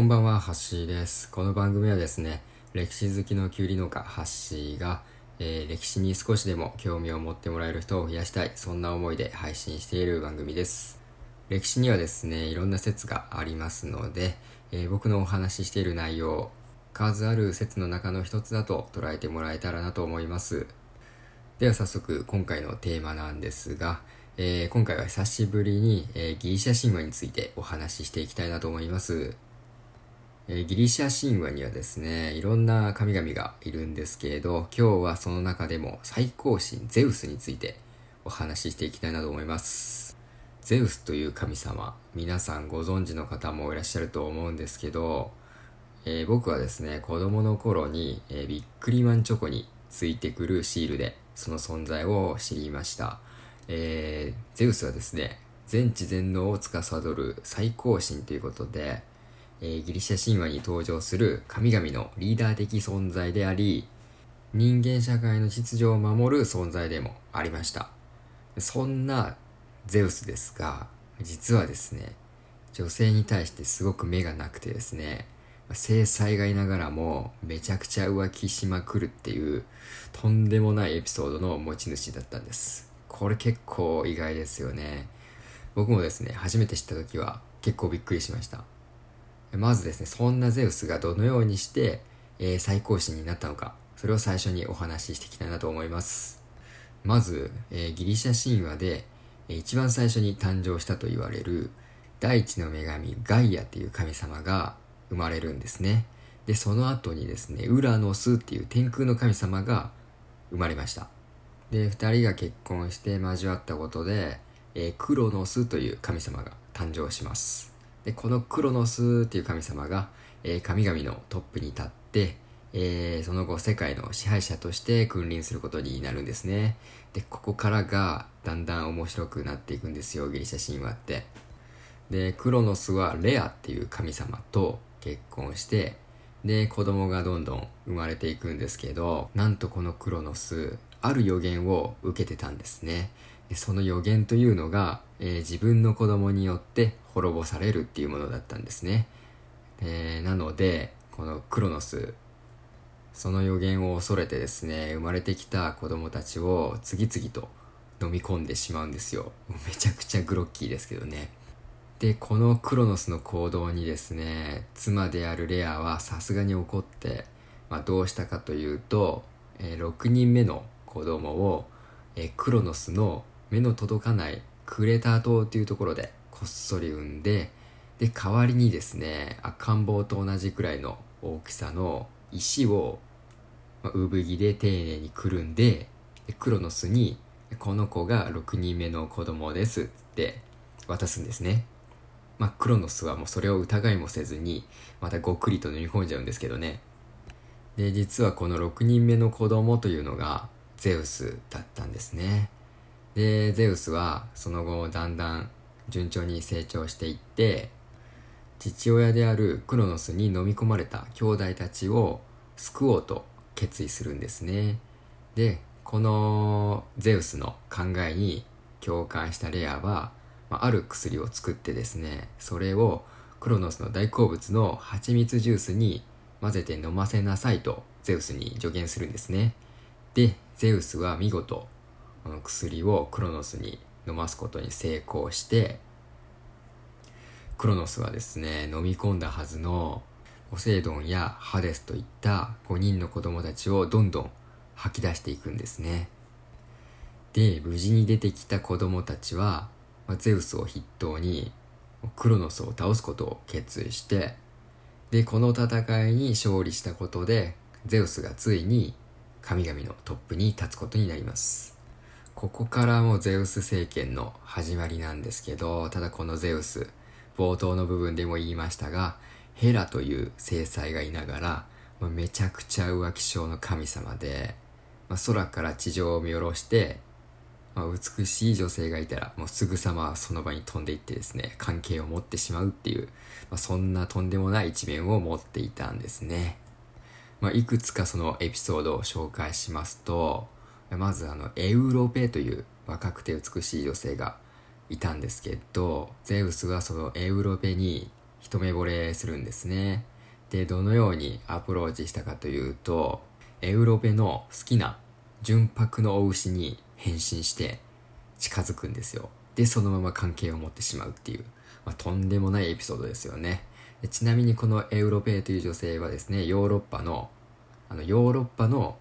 こんばんは、ハッシーです。この番組はですね、歴史好きのキュウリ農家、ハッシーが、えー、歴史に少しでも興味を持ってもらえる人を増やしたい、そんな思いで配信している番組です。歴史にはですね、いろんな説がありますので、えー、僕のお話ししている内容、数ある説の中の一つだと捉えてもらえたらなと思います。では早速、今回のテーマなんですが、えー、今回は久しぶりに、え、ギリシャ神話についてお話ししていきたいなと思います。え、ギリシャ神話にはですね、いろんな神々がいるんですけれど、今日はその中でも最高神ゼウスについてお話ししていきたいなと思います。ゼウスという神様、皆さんご存知の方もいらっしゃると思うんですけど、えー、僕はですね、子供の頃に、えー、ビックリマンチョコについてくるシールでその存在を知りました。えー、ゼウスはですね、全知全能を司る最高神ということで、え、ギリシャ神話に登場する神々のリーダー的存在であり、人間社会の秩序を守る存在でもありました。そんなゼウスですが、実はですね、女性に対してすごく目がなくてですね、制裁がいながらもめちゃくちゃ浮気しまくるっていうとんでもないエピソードの持ち主だったんです。これ結構意外ですよね。僕もですね、初めて知った時は結構びっくりしました。まずですね、そんなゼウスがどのようにして、えー、最高神になったのか、それを最初にお話ししていきたいなと思います。まず、えー、ギリシャ神話で、一番最初に誕生したと言われる大地の女神ガイアっていう神様が生まれるんですね。で、その後にですね、ウラノスっていう天空の神様が生まれました。で、二人が結婚して交わったことで、えー、クロノスという神様が誕生します。で、このクロノスっていう神様が、えー、神々のトップに立って、えー、その後世界の支配者として君臨することになるんですね。で、ここからがだんだん面白くなっていくんですよ、ギリシャ神話って。で、クロノスはレアっていう神様と結婚して、で、子供がどんどん生まれていくんですけど、なんとこのクロノス、ある予言を受けてたんですね。その予言というのが、えー、自分の子供によって滅ぼされるっていうものだったんですね。えー、なので、このクロノス、その予言を恐れてですね、生まれてきた子供たちを次々と飲み込んでしまうんですよ。めちゃくちゃグロッキーですけどね。で、このクロノスの行動にですね、妻であるレアはさすがに怒って、まあ、どうしたかというと、えー、6人目の子供を、えー、クロノスの目の届かないクレタ島っていうところでこっそり産んで、で、代わりにですね、赤ん坊と同じくらいの大きさの石を、まあ、産着で丁寧にくるんで、でクロノスに、この子が6人目の子供ですって渡すんですね。まあ、クロノスはもうそれを疑いもせずに、またごっくりと飲み込んじゃうんですけどね。で、実はこの6人目の子供というのが、ゼウスだったんですね。で、ゼウスはその後だんだん順調に成長していって、父親であるクロノスに飲み込まれた兄弟たちを救おうと決意するんですね。で、このゼウスの考えに共感したレアは、まあ、る薬を作ってですね、それをクロノスの大好物の蜂蜜ジュースに混ぜて飲ませなさいとゼウスに助言するんですね。で、ゼウスは見事、この薬をクロノスに飲ますことに成功して、クロノスはですね、飲み込んだはずのポセイドンやハデスといった5人の子供たちをどんどん吐き出していくんですね。で、無事に出てきた子供たちは、まあ、ゼウスを筆頭にクロノスを倒すことを決意して、で、この戦いに勝利したことで、ゼウスがついに神々のトップに立つことになります。ここからもうゼウス政権の始まりなんですけど、ただこのゼウス、冒頭の部分でも言いましたが、ヘラという制裁がいながら、まあ、めちゃくちゃ浮気症の神様で、まあ、空から地上を見下ろして、まあ、美しい女性がいたら、もうすぐさまその場に飛んでいってですね、関係を持ってしまうっていう、まあ、そんなとんでもない一面を持っていたんですね。まあ、いくつかそのエピソードを紹介しますと、まずあの、エウロペという若くて美しい女性がいたんですけど、ゼウスはそのエウロペに一目惚れするんですね。で、どのようにアプローチしたかというと、エウロペの好きな純白のお牛に変身して近づくんですよ。で、そのまま関係を持ってしまうっていう、まあ、とんでもないエピソードですよね。ちなみにこのエウロペという女性はですね、ヨーロッパの、あの、ヨーロッパの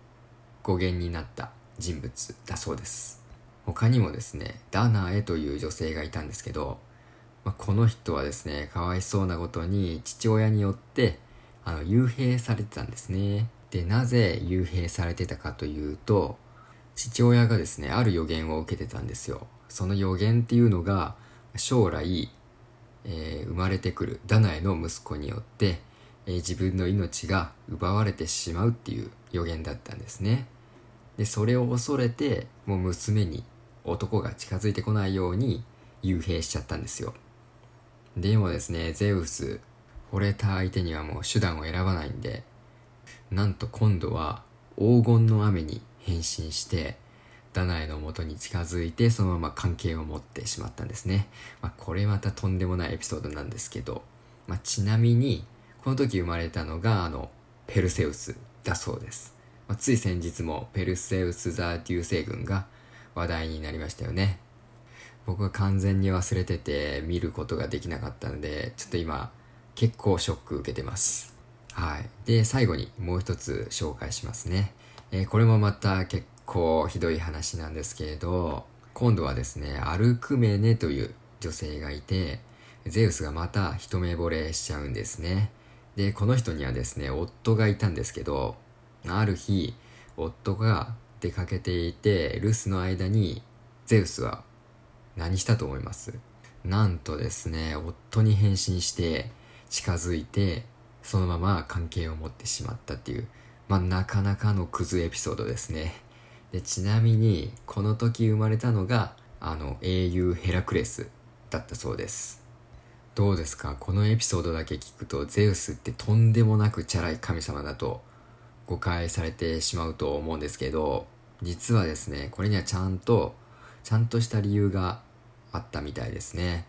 語源になった人物だそうです。他にもですね、ダナエという女性がいたんですけど、まあ、この人はですね、かわいそうなことに父親によってあの幽閉されてたんですね。で、なぜ幽閉されてたかというと、父親がですね、ある予言を受けてたんですよ。その予言っていうのが、将来、えー、生まれてくるダナエの息子によって、えー、自分の命が奪われてしまうっていう予言だったんですね。で、それを恐れて、もう娘に男が近づいてこないように幽閉しちゃったんですよ。でもですね、ゼウス、惚れた相手にはもう手段を選ばないんで、なんと今度は黄金の雨に変身して、ダナエの元に近づいてそのまま関係を持ってしまったんですね。まあ、これまたとんでもないエピソードなんですけど、まあ、ちなみに、この時生まれたのがあの、ペルセウスだそうです。まあ、つい先日もペルセウス座流星群が話題になりましたよね。僕は完全に忘れてて見ることができなかったので、ちょっと今結構ショック受けてます。はい。で、最後にもう一つ紹介しますね。えー、これもまた結構ひどい話なんですけれど、今度はですね、アルクメネという女性がいて、ゼウスがまた一目惚れしちゃうんですね。で、この人にはですね、夫がいたんですけど、ある日、夫が出かけていて、留守の間に、ゼウスは何したと思います？なんとですね、夫に変身して、近づいて、そのまま関係を持ってしまったっていう、まあ、なかなかのクズエピソードですね。で、ちなみに、この時生まれたのが、あの、英雄ヘラクレスだったそうです。どうですか？このエピソードだけ聞くと、ゼウスってとんでもなくチャラい神様だと誤解されてしまうと思うんですけど、実はですね、これにはちゃんと、ちゃんとした理由があったみたいですね。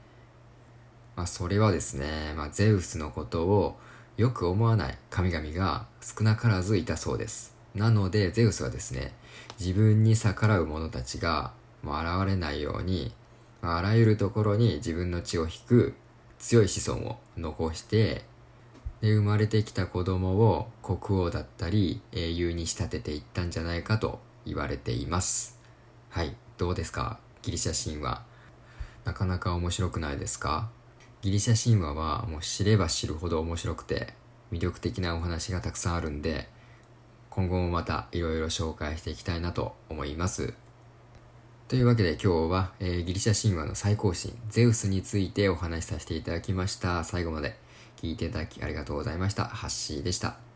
まあ、それはですね、まあ、ゼウスのことをよく思わない神々が少なからずいたそうです。なので、ゼウスはですね、自分に逆らう者たちがもう現れないように、あ、あらゆるところに自分の血を引く強い子孫を残して、で、生まれてきた子供を国王だったり英雄に仕立てていったんじゃないかと言われています。はい、どうですか？ギリシャ神話。なかなか面白くないですか？ギリシャ神話はもう知れば知るほど面白くて魅力的なお話がたくさんあるんで今後もまたいろいろ紹介していきたいなと思います。というわけで今日は、えー、ギリシャ神話の最高神ゼウスについてお話しさせていただきました。最後まで聞いていただきありがとうございました。ハッシーでした。